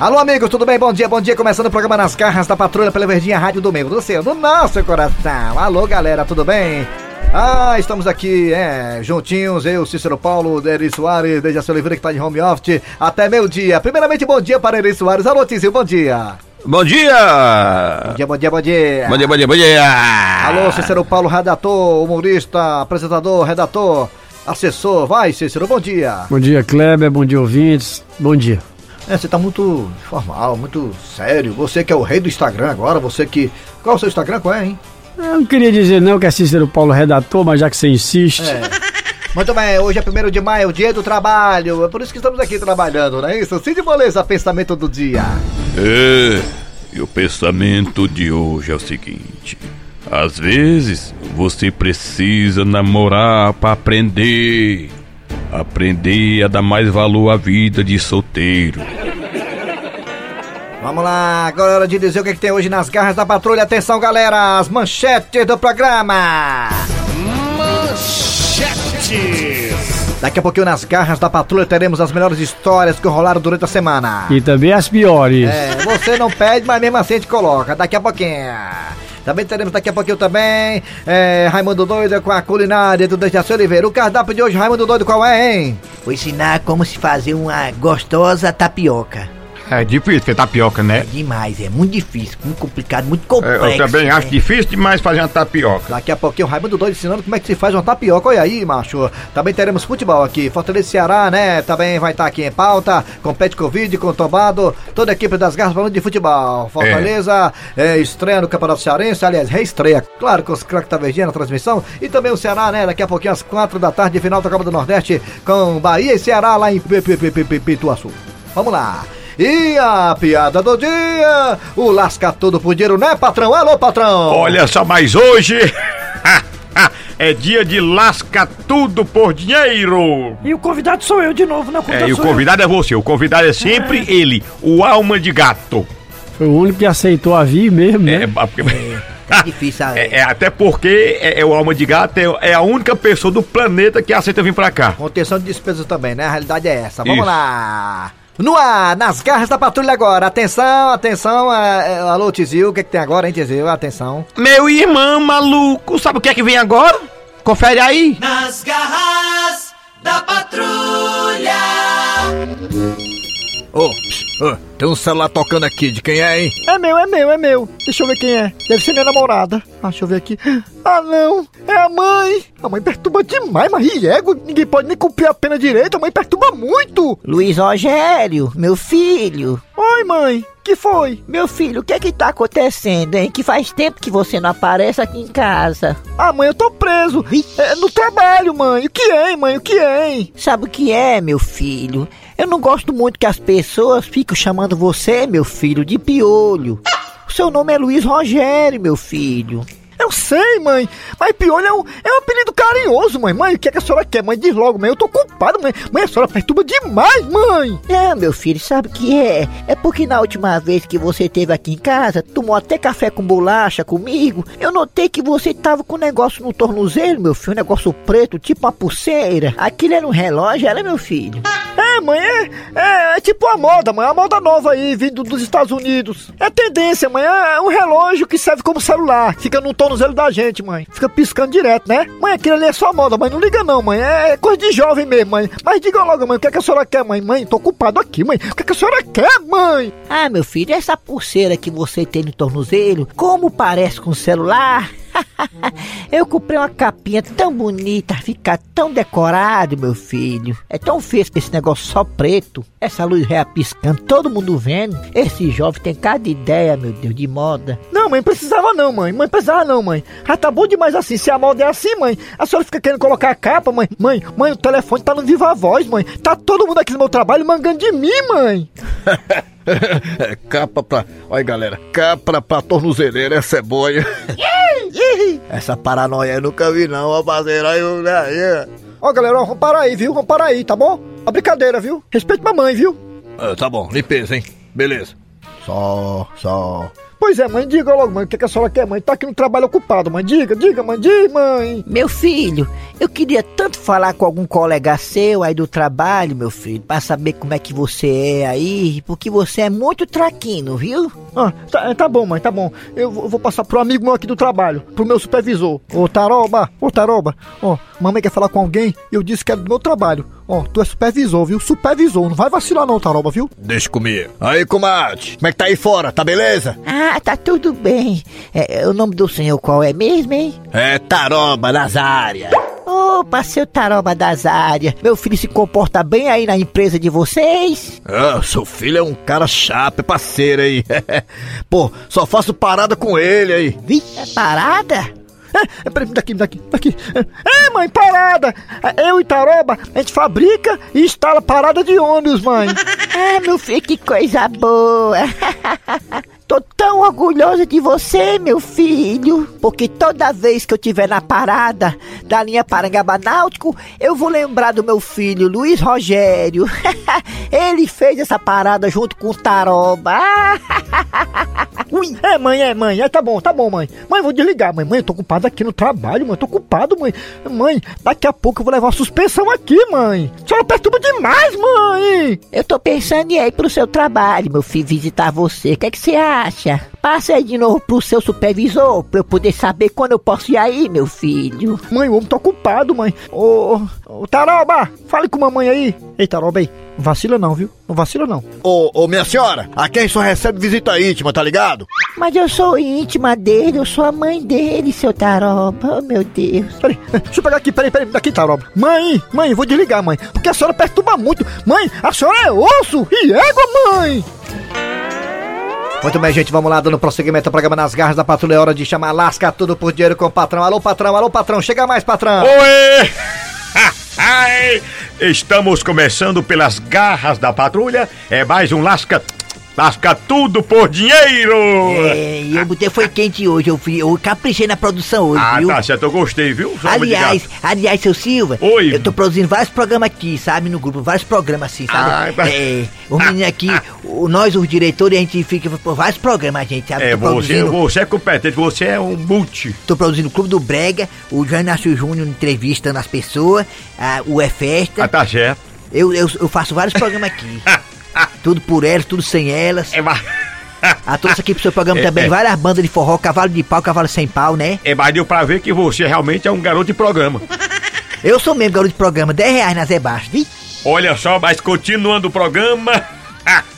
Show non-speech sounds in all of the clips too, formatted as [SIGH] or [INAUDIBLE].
Alô, amigos, tudo bem? Bom dia, bom dia. Começando o programa Nas Garras da Patrulha pela Verdinha Rádio do Meio do Seu, do nosso coração. Alô, galera, tudo bem? Ah, estamos aqui, é, juntinhos, eu, Cícero Paulo, Eri Soares, Dejaci Oliveira que tá de home office, até meio-dia. Primeiramente, bom dia para Eri Soares. Alô, Tício, bom dia. Bom dia! Bom dia, bom dia, bom dia. Bom dia, bom dia, bom dia! Alô, Cícero Paulo, redator, humorista, apresentador, redator, assessor. Vai, Cícero, bom dia. Bom dia, Kleber, bom dia, ouvintes. Bom dia. É, você tá muito formal, muito sério. Você que é o rei do Instagram agora, você que. Qual é o seu Instagram? Qual é, hein? Eu não queria dizer não que é Cícero Paulo redator, mas já que você insiste. É. Muito bem, hoje é 1 de maio, o dia do trabalho. É por isso que estamos aqui trabalhando, não é isso? Cid Moleza, pensamento do dia. É, e o pensamento de hoje é o seguinte: às vezes você precisa namorar para aprender. Aprender a dar mais valor à vida de solteiro. Vamos lá, agora é hora de dizer o que, é que tem hoje nas garras da patrulha. Atenção, galera, as manchetes do programa. Manchetes. Daqui a pouquinho nas garras da patrulha teremos as melhores histórias que rolaram durante a semana. E também as piores. É, você não pede, mas mesmo assim a gente coloca. Daqui a pouquinho. Também teremos daqui a pouquinho também é, Raimundo Doido com a culinária do Dejaci Oliveira. O cardápio de hoje, Raimundo Doido, qual é, hein? Vou ensinar como se fazer uma gostosa tapioca. É difícil ter tapioca, É né? demais, é muito difícil, muito complicado, muito É, complexo. Eu também acho né? difícil demais fazer uma tapioca. Daqui a pouquinho o Raimundo Doido ensinando como é que se faz uma tapioca. Olha aí, macho. Também teremos futebol aqui. Fortaleza e Ceará, né? Também vai estar aqui em pauta. Compete Covid, com Tombado. Toda a equipe das garras falando de futebol. Fortaleza é, estreia no Campeonato Cearense. Aliás, reestreia. Claro, com os craques da Verdinha na transmissão. E também o Ceará, né? Daqui a pouquinho às quatro da tarde, final da Copa do Nordeste. Com Bahia e Ceará lá em Pi- Pi- Pi- Pi- Pi- Pituaçu. Vamos lá. E a piada do dia, o lasca tudo por dinheiro, né, patrão? Alô, patrão! Olha só, mas hoje [LAUGHS] é dia de lasca tudo por dinheiro. E o convidado sou eu de novo, né? O É, convidado e o sou eu. convidado é você, o convidado é sempre ele, o alma de gato. Foi o único que aceitou a vir mesmo, É, né? porque- É difícil, [LAUGHS] é- é até porque é, é o alma de gato é, é a única pessoa do planeta que aceita vir pra cá. Contenção de despesas também, né? A realidade é essa. Vamos Isso. lá! No ar, nas garras da patrulha agora. Atenção, atenção. é, é, alô, Tizil, o que, que tem agora, hein, Tizil? Atenção. Meu irmão maluco, sabe o que é que vem agora? Confere aí. Nas garras da patrulha. Ô, tem um celular tocando aqui, de quem é, hein? É meu, é meu, é meu. Deixa eu ver quem é. Deve ser minha namorada. Ah, deixa eu ver aqui. Ah, não. É a mãe. A mãe perturba demais, mas riego. Ninguém pode nem cumprir a pena direito. A mãe perturba muito. Luiz Rogério, meu filho. Oi, mãe. Que foi? Meu filho, o que é que tá acontecendo, hein? Que faz tempo que você não aparece aqui em casa. Ah, mãe, eu tô preso. É, no trabalho, mãe. O que é, hein, mãe? O que é, hein? Sabe o que é, meu filho? Eu não gosto muito que as pessoas ficam chamando você, meu filho, de piolho. O seu nome é Luiz Rogério, meu filho. Eu sei, mãe. Mas piolho é um, é um apelido carinhoso, mãe. Mãe, o que, é que a senhora quer? Mãe, diz logo, mãe. Eu tô culpado, mãe. Mãe, a senhora perturba demais, mãe. É, meu filho, sabe o que é? É porque na última vez que você esteve aqui em casa, tomou até café com bolacha comigo, eu notei que você tava com um negócio no tornozelo, meu filho, um negócio preto, tipo uma pulseira. Aquilo era um relógio, era, meu filho? É, mãe, é, é, é tipo a moda, mãe, a moda nova aí, vindo dos Estados Unidos. É tendência, mãe, é um relógio que serve como celular, fica no tornozelo da gente, mãe. Fica piscando direto, né? Mãe, aquilo ali é só moda, mãe, não liga não, mãe, é coisa de jovem mesmo, mãe. Mas diga logo, mãe, o que, é que a senhora quer, mãe? Mãe, tô ocupado aqui, mãe. O que, é que a senhora quer, mãe? Ah, meu filho, essa pulseira que você tem no tornozelo, como parece com o celular? [LAUGHS] Eu comprei uma capinha tão bonita, fica tão decorado, meu filho. É tão feio esse negócio só preto. Essa luz reapiscando, todo mundo vendo. Esse jovem tem cada ideia, meu Deus, de moda. Não, mãe, precisava não, mãe. Mãe, precisava não, mãe. Já tá bom demais assim. Se a moda é assim, mãe, a senhora fica querendo colocar a capa, mãe. Mãe, mãe, o telefone tá no Viva Voz, mãe. Tá todo mundo aqui no meu trabalho mangando de mim, mãe. [LAUGHS] É, capa pra. Olha, galera, capa pra tornozeleira, essa é boia. [LAUGHS] essa paranoia eu nunca vi, não, ó, parceiro. Aí, eu- aí, Ó, galera, ó, vamos parar aí, viu? Vamos parar aí, tá bom? A brincadeira, viu? Respeite mamãe, viu? Ah, tá bom, limpeza, hein? Beleza. Só, só. Pois é, mãe, diga logo, mãe, o que, que a senhora quer, mãe? Tá aqui no trabalho ocupado, mãe. Diga, diga, mãe, diga, mãe. Meu filho, eu queria tanto falar com algum colega seu aí do trabalho, meu filho, pra saber como é que você é aí, porque você é muito traquino, viu? Ah, tá, tá bom, mãe, tá bom. Eu vou vou passar pro amigo meu aqui do trabalho, pro meu supervisor. Ô, Taroba, ô, Taroba. Ó, mamãe quer falar com alguém e eu disse que era do meu trabalho. Ó, tu é supervisor, viu? Supervisor, não vai vacilar não, Taroba, viu? Deixa comigo. Aí, comadre, como é que tá aí fora? Tá beleza? Ah, tá tudo bem. É, é, o nome do senhor qual é mesmo, hein? É Taroba Nazária. Opa, seu taroba das áreas. Meu filho se comporta bem aí na empresa de vocês? Ah, seu filho é um cara chato, é parceiro aí. [LAUGHS] Pô, só faço parada com ele aí. Vixe, é parada? É, peraí, daqui, daqui, daqui. É, mãe, parada. Eu e Taroba, a gente fabrica e instala parada de ônibus, mãe. [LAUGHS] Ah, meu filho, que coisa boa. [LAUGHS] Tô tão orgulhosa de você, meu filho, porque toda vez que eu tiver na parada da linha Parangaba Náutico, eu vou lembrar do meu filho, Luiz Rogério. [LAUGHS] Ele fez essa parada junto com o Taroba. Ui, é, mãe, é, mãe. É, tá bom, tá bom, mãe. Mãe, vou desligar, mãe. Mãe, eu tô ocupado aqui no trabalho, mãe. Tô ocupado, mãe. Mãe, daqui a pouco eu vou levar uma suspensão aqui, mãe. A senhora perturba demais, mãe. Eu tô pensando em ir pro seu trabalho, meu filho, visitar você. O que é que você acha? Passa aí de novo pro seu supervisor, pra eu poder saber quando eu posso ir aí, meu filho. Mãe, o homem tá ocupado, mãe. Ô, ô, ô, Taroba, fale com mamãe aí. Ei, Taroba, aí. Não vacila não, viu? Não vacila não. Ô, ô, minha senhora, aqui a gente só recebe visita íntima, tá ligado? Mas eu sou íntima dele, eu sou a mãe dele, seu Taroba. Oh, meu Deus. Peraí, deixa eu pegar aqui, peraí, peraí, daqui, Taroba. Mãe, mãe, vou desligar, mãe. Porque a senhora perturba muito. Mãe, a senhora é osso e égua, mãe. Muito bem, gente, vamos lá, dando prosseguimento ao programa Nas Garras da Patrulha. É hora de chamar Lasca Tudo por Dinheiro com o patrão. Alô, patrão, alô, patrão, chega mais, patrão. Oi! [LAUGHS] Estamos começando pelas garras da patrulha. É mais um lasca. Lasca tudo por dinheiro! É, e eu botei foi quente hoje, eu, fui, eu caprichei na produção hoje, ah, viu? tá certo, eu gostei, viu? Só Aliás, aliás, seu Silva, Oi. eu tô produzindo vários programas aqui, sabe, no grupo, vários programas assim, sabe? Ah, É, o menino aqui, [LAUGHS] o, nós, os diretores, a gente fica por vários programas, gente, sabe? É, você, você é competente, você é um multi. tô produzindo o Clube do Brega, o João Inácio Júnior entrevistando as pessoas, ah, o É Festa. Ah, tá certo. Eu, eu, eu faço vários programas aqui. [LAUGHS] tudo por elas, tudo sem elas. É, mas, [LAUGHS] A trouxe aqui pro seu programa É, também é. várias bandas de forró, cavalo de pau, cavalo sem pau, né? é, mas deu pra ver que você realmente é um garoto de programa. Eu sou mesmo garoto de programa, 10 reais na Zé Baixo, vi? Olha só, mas continuando o programa. [LAUGHS]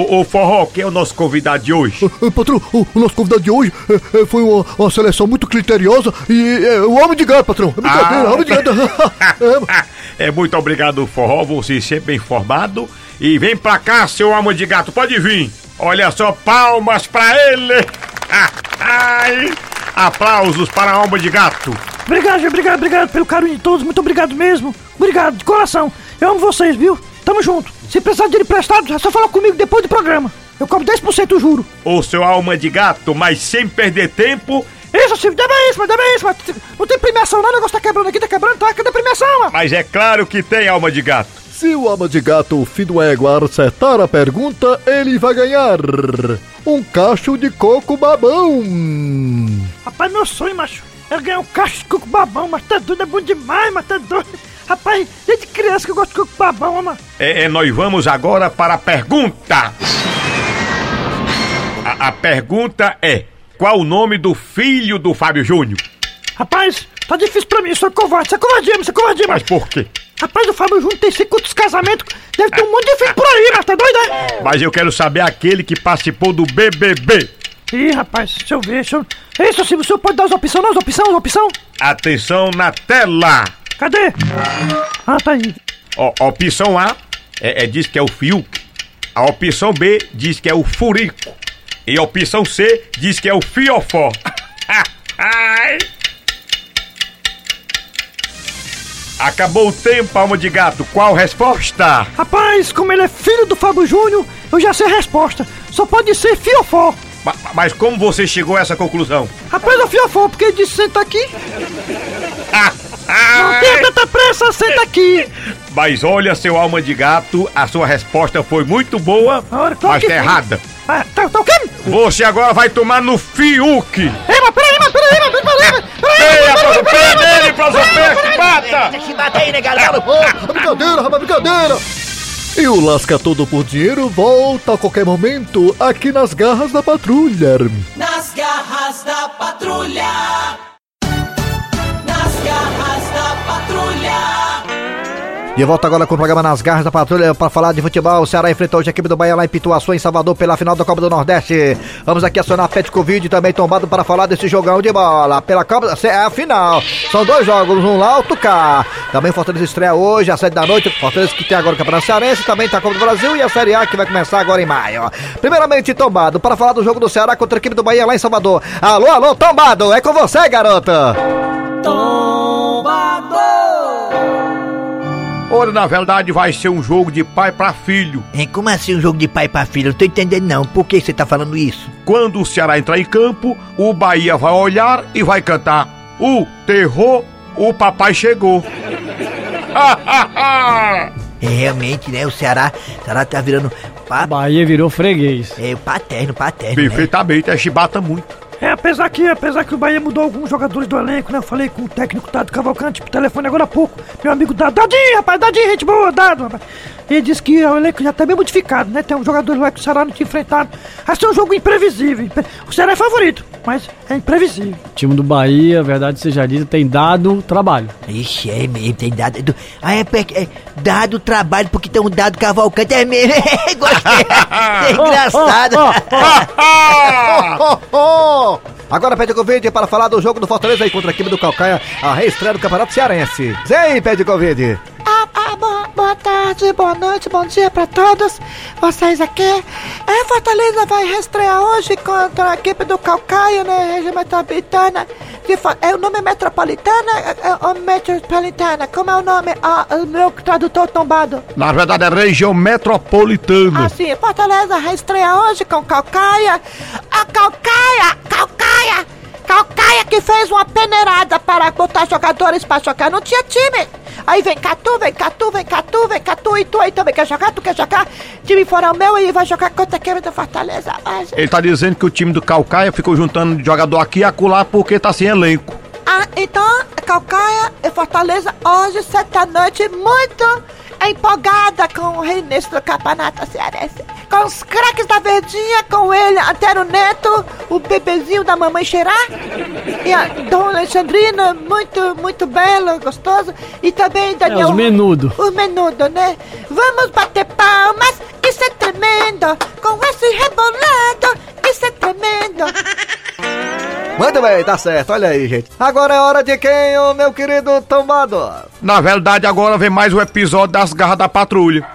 o, o Forró, que é o nosso convidado de hoje? Ô, [LAUGHS] patrão, o, o nosso convidado de hoje é, é, foi uma, uma seleção muito criteriosa e é o homem de gato, patrão. É brincadeira, Ah. homem de gato. [LAUGHS] É, É, muito obrigado, Forró, você sempre bem informado. E vem pra cá, seu alma de gato, pode vir. Olha só, palmas pra ele. [LAUGHS] Ai, aplausos para a alma de gato. Obrigado, obrigado, obrigado pelo carinho de todos. Muito obrigado mesmo. Obrigado, de coração. Eu amo vocês, viu? Tamo junto. Se precisar de dinheiro emprestado, é só falar comigo depois do programa. Eu cobro 10%, juro. Ô, seu alma de gato, mas sem perder tempo, Isso, Silvio, dá bem isso, mas dá bem isso. Mas não tem premiação, não. O negócio tá quebrando aqui, tá quebrando, tá? Cadê a premiação, mano? mas é claro que tem alma de gato. Se o alma de gato, filho do égua, acertar a pergunta, ele vai ganhar um cacho de coco babão. Rapaz, meu sonho, macho, é ganhar um cacho de coco babão, mas tá doido, é bom demais, mas tá doido. Rapaz, desde criança que eu gosto de coco babão, mano. É, é, nós vamos agora para a pergunta. A, a pergunta é: qual o nome do filho do Fábio Júnior? Rapaz, tá difícil pra mim, isso é covarde, isso é covardia, isso é covardia, Mas por quê? Rapaz, o Fábio Júnior tem 50 casamentos, deve ter um monte de filho por aí, mas tá doido, é? Mas eu quero saber aquele que participou do BBB. Ih, rapaz, deixa eu ver, deixa eu... Ei, seu Silvio, o senhor pode dar as opções? As opções, as opções? Atenção na tela. Cadê? Ah, tá aí. Ó, opção A é, é- diz que é o Fiuk. A opção B diz que é o Furico. E a opção C diz que é o Fiofó. Ai. Acabou o tempo, alma de gato. Qual resposta? Rapaz, como ele é filho do Fábio Júnior, eu já sei a resposta. Só pode ser fiofó. Ma- Mas como você chegou a essa conclusão? Rapaz, é fiofó, porque ele disse senta aqui. Não tenha tanta pressa, senta aqui. Mas olha, seu alma de gato, a sua resposta foi muito boa, Ora, claro mas que tá foi. errada. Ah, tá, tá o quê? Você agora vai tomar no Fiuk. Ei, mas peraí, mas peraí, mas peraí, peraí. Ei, professor, pé nele, professor, pé, eu bater aí, negado. Cala a boca. Brincadeira, rapaz, brincadeira! E o Lasca Todo por Dinheiro volta a qualquer momento aqui nas garras da patrulha. Nas garras da patrulha. De volta agora com o programa Nas Garras da Patrulha para falar de futebol. O Ceará enfrentou hoje a equipe do Bahia lá em Pituaçu, em Salvador, pela final da Copa do Nordeste. Vamos aqui acionar Pet Covid também tombado para falar desse jogão de bola. Pela Copa, é a final. São dois jogos, um lá, outro cá. Também Fortaleza estreia hoje, às sete da noite. Fortaleza que tem agora o Campeonato Cearense, também tá a Copa do Brasil e a Série A que vai começar agora em maio. Primeiramente, tombado para falar do jogo do Ceará contra a equipe do Bahia lá em Salvador. Alô, alô, tombado, é com você, garota. Olha, na verdade vai ser um jogo de pai pra filho. Hein, como assim um jogo de pai pra filho? Eu não tô entendendo não. Por que você tá falando isso? Quando o Ceará entrar em campo, o Bahia vai olhar e vai cantar: O terror, o papai chegou. [LAUGHS] É, realmente, né? O Ceará, o Ceará tá virando pa, Bahia virou freguês. é, paterno, paterno, né? Perfeitamente, é chibata muito. É, apesar que, apesar que o Bahia mudou alguns jogadores do elenco, né? Eu falei com o técnico Dado Cavalcante por telefone agora há pouco. Meu amigo Dado. Dadinho, rapaz, Dadinho, gente boa, Dado, rapaz. Ele disse que o elenco já tá bem modificado, né? Tem um jogador lá que o Ceará não tinha enfrentado. Vai ser um jogo imprevisível. Impre- O Ceará é favorito, mas é imprevisível. O time do Bahia, verdade seja dita, tem dado trabalho. Ixi, é mesmo, tem dado. do- Ah, é, pe- é dado trabalho porque tem um dado cavalcante, é mesmo. [LAUGHS] Gostei. [LAUGHS] É engraçado. Oh, [LAUGHS] oh! Agora pede convite para falar do jogo do Fortaleza aí contra a equipe do Calcaia, a reestreia do Campeonato Cearense. Zé, pede convite. Boa, tarde, boa noite, bom dia pra todos vocês aqui. É, Fortaleza vai reestrear hoje contra a equipe do Calcaia, né? Região Metropolitana. Fa- é, o nome é Metropolitana é, é, ou Metropolitana? Como é o nome? Ah, o meu tradutor tombado. Na verdade é região metropolitana. Assim, Fortaleza reestreia hoje com Calcaia. A Calcaia, Calcaia, Calcaia que fez uma peneirada para botar jogadores para jogar. Não tinha time. Aí vem cá tu, vem cá tu, vem cá tu, vem cá tu e tu aí também quer jogar? Tu quer jogar? Time fora o meu e vai jogar contra a equipe do Fortaleza. Mas- Ele tá dizendo que o time do Calcaia ficou juntando jogador aqui e acolá porque tá sem elenco. Ah, então, Calcaia e Fortaleza hoje, sete da noite, muito empolgada com o reinício do campeonato cearense. Com os craques da Verdinha, com ele, Antero Neto, o bebezinho da mamãe Xerá, e a Dona Alexandrina, muito, muito belo, gostoso, e também É, Daniel... os menudo. O menudo, né? Vamos bater palmas, isso é tremendo, com esse rebolado, isso é tremendo. Muito bem, tá certo, olha aí, gente. Agora é hora de quem, ô meu querido tombado? Na verdade, agora vem mais um episódio das garras da patrulha.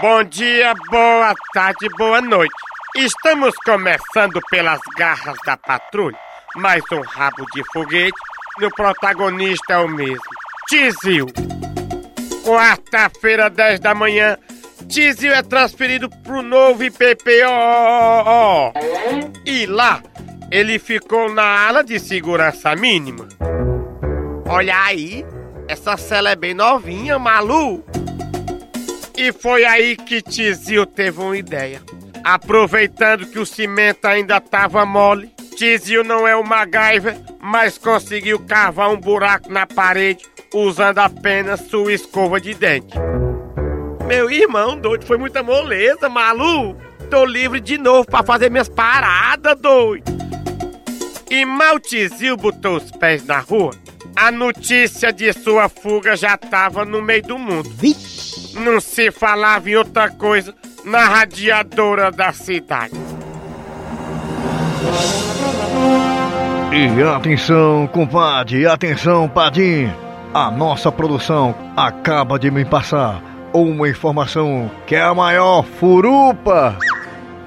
Bom dia, boa tarde, boa noite. Estamos começando pelas garras da patrulha. Mais um rabo de foguete. E o protagonista é o mesmo. Tizil. Quarta-feira, 10 da manhã. Tizil é transferido pro novo IPPO. E lá, ele ficou na ala de segurança mínima. Olha aí, essa cela é bem novinha, Malu. E foi aí que Tizil teve uma ideia. Aproveitando que o cimento ainda tava mole, Tizil não é o MacGyver, mas conseguiu cavar um buraco na parede usando apenas sua escova de dente. Meu irmão doido, foi muita moleza, Malu. Tô livre de novo pra fazer minhas paradas, doido. E mal Tizil botou os pés na rua, a notícia de sua fuga já tava no meio do mundo. Não se falava em outra coisa na radiadora da cidade. E atenção, compadre, atenção, Padim. A nossa produção acaba de me passar uma informação que é a maior furupa.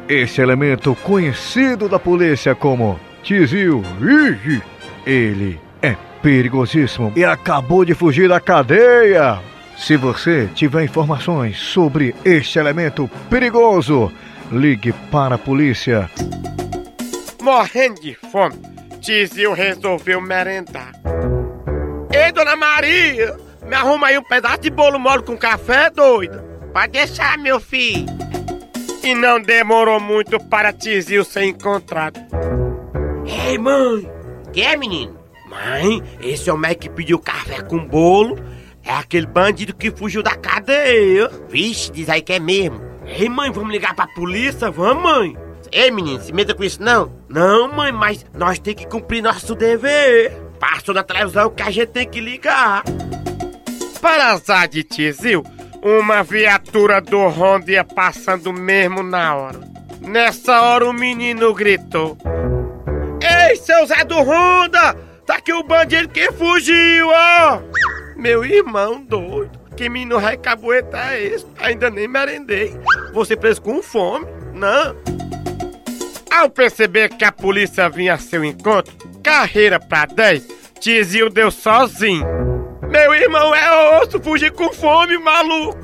Esse elemento conhecido da polícia como Tizil, ih, ele é perigosíssimo e acabou de fugir da cadeia. Se você tiver informações sobre este elemento perigoso, ligue para a polícia. Morrendo de fome, Tizil resolveu merendar. Ei, dona Maria, me arruma aí um pedaço de bolo mole com café, doida. Pode deixar, meu filho. E não demorou muito para Tizil ser encontrado. Ei, mãe! Que é, menino? Mãe, esse homem que pediu café com bolo é aquele bandido que fugiu da cadeia. Vixe, diz aí que é mesmo. Ei, mãe, vamos ligar pra polícia? Vamos, mãe. Ei, menino, se meta com isso não? Não, mãe, mas nós tem que cumprir nosso dever. Passou na televisão que a gente tem que ligar. Para azar de Tizil, uma viatura do Honda ia passando mesmo na hora. Nessa hora o menino gritou: Ei, seu Zé do Honda! Tá aqui o bandido que fugiu, ó! Meu irmão doido, que menino recabueta é esse? Ainda nem merendei. Você preso com fome? Não. Ao perceber que a polícia vinha a seu encontro, carreira pra 10, Tizil deu sozinho. Meu irmão é osso, fugir com fome, maluco!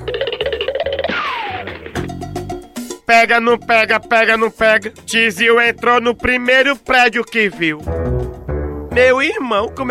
Pega, não pega, pega, não pega. Tizil entrou no primeiro prédio que viu. Meu irmão, como é